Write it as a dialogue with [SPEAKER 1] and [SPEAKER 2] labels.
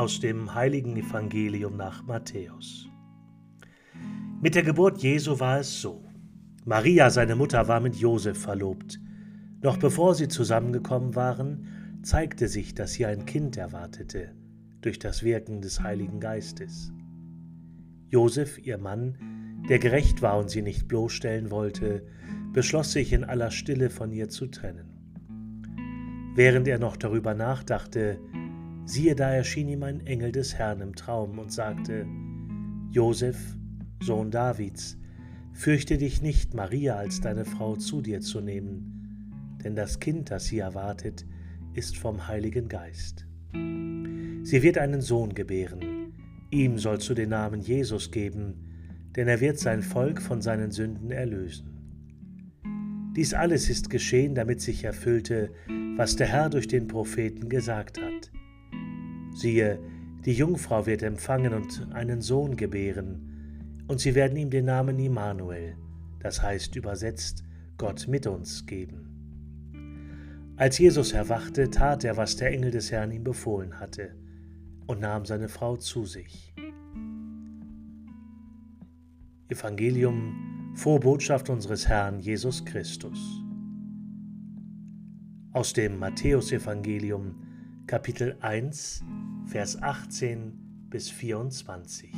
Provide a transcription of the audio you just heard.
[SPEAKER 1] Aus dem heiligen Evangelium nach Matthäus. Mit der Geburt Jesu war es so. Maria, seine Mutter, war mit Josef verlobt. Noch bevor sie zusammengekommen waren, zeigte sich, dass sie ein Kind erwartete, durch das Wirken des Heiligen Geistes. Josef, ihr Mann, der gerecht war und sie nicht bloßstellen wollte, beschloss sich in aller Stille von ihr zu trennen. Während er noch darüber nachdachte, siehe, da erschien ihm ein Engel des Herrn im Traum und sagte, Josef, Sohn Davids, fürchte dich nicht, Maria als deine Frau zu dir zu nehmen, denn das Kind, das sie erwartet, ist vom Heiligen Geist. Sie wird einen Sohn gebären, ihm sollst du den Namen Jesus geben, denn er wird sein Volk von seinen Sünden erlösen. Dies alles ist geschehen, damit sich erfüllte, was der Herr durch den Propheten gesagt hat. Siehe, die Jungfrau wird empfangen und einen Sohn gebären, und sie werden ihm den Namen Immanuel, das heißt übersetzt Gott mit uns, geben. Als Jesus erwachte, tat er, was der Engel des Herrn ihm befohlen hatte, und nahm seine Frau zu sich. Evangelium Vorbotschaft unseres Herrn Jesus Christus. Aus dem Matthäusevangelium Kapitel 1, Vers 18 bis 24.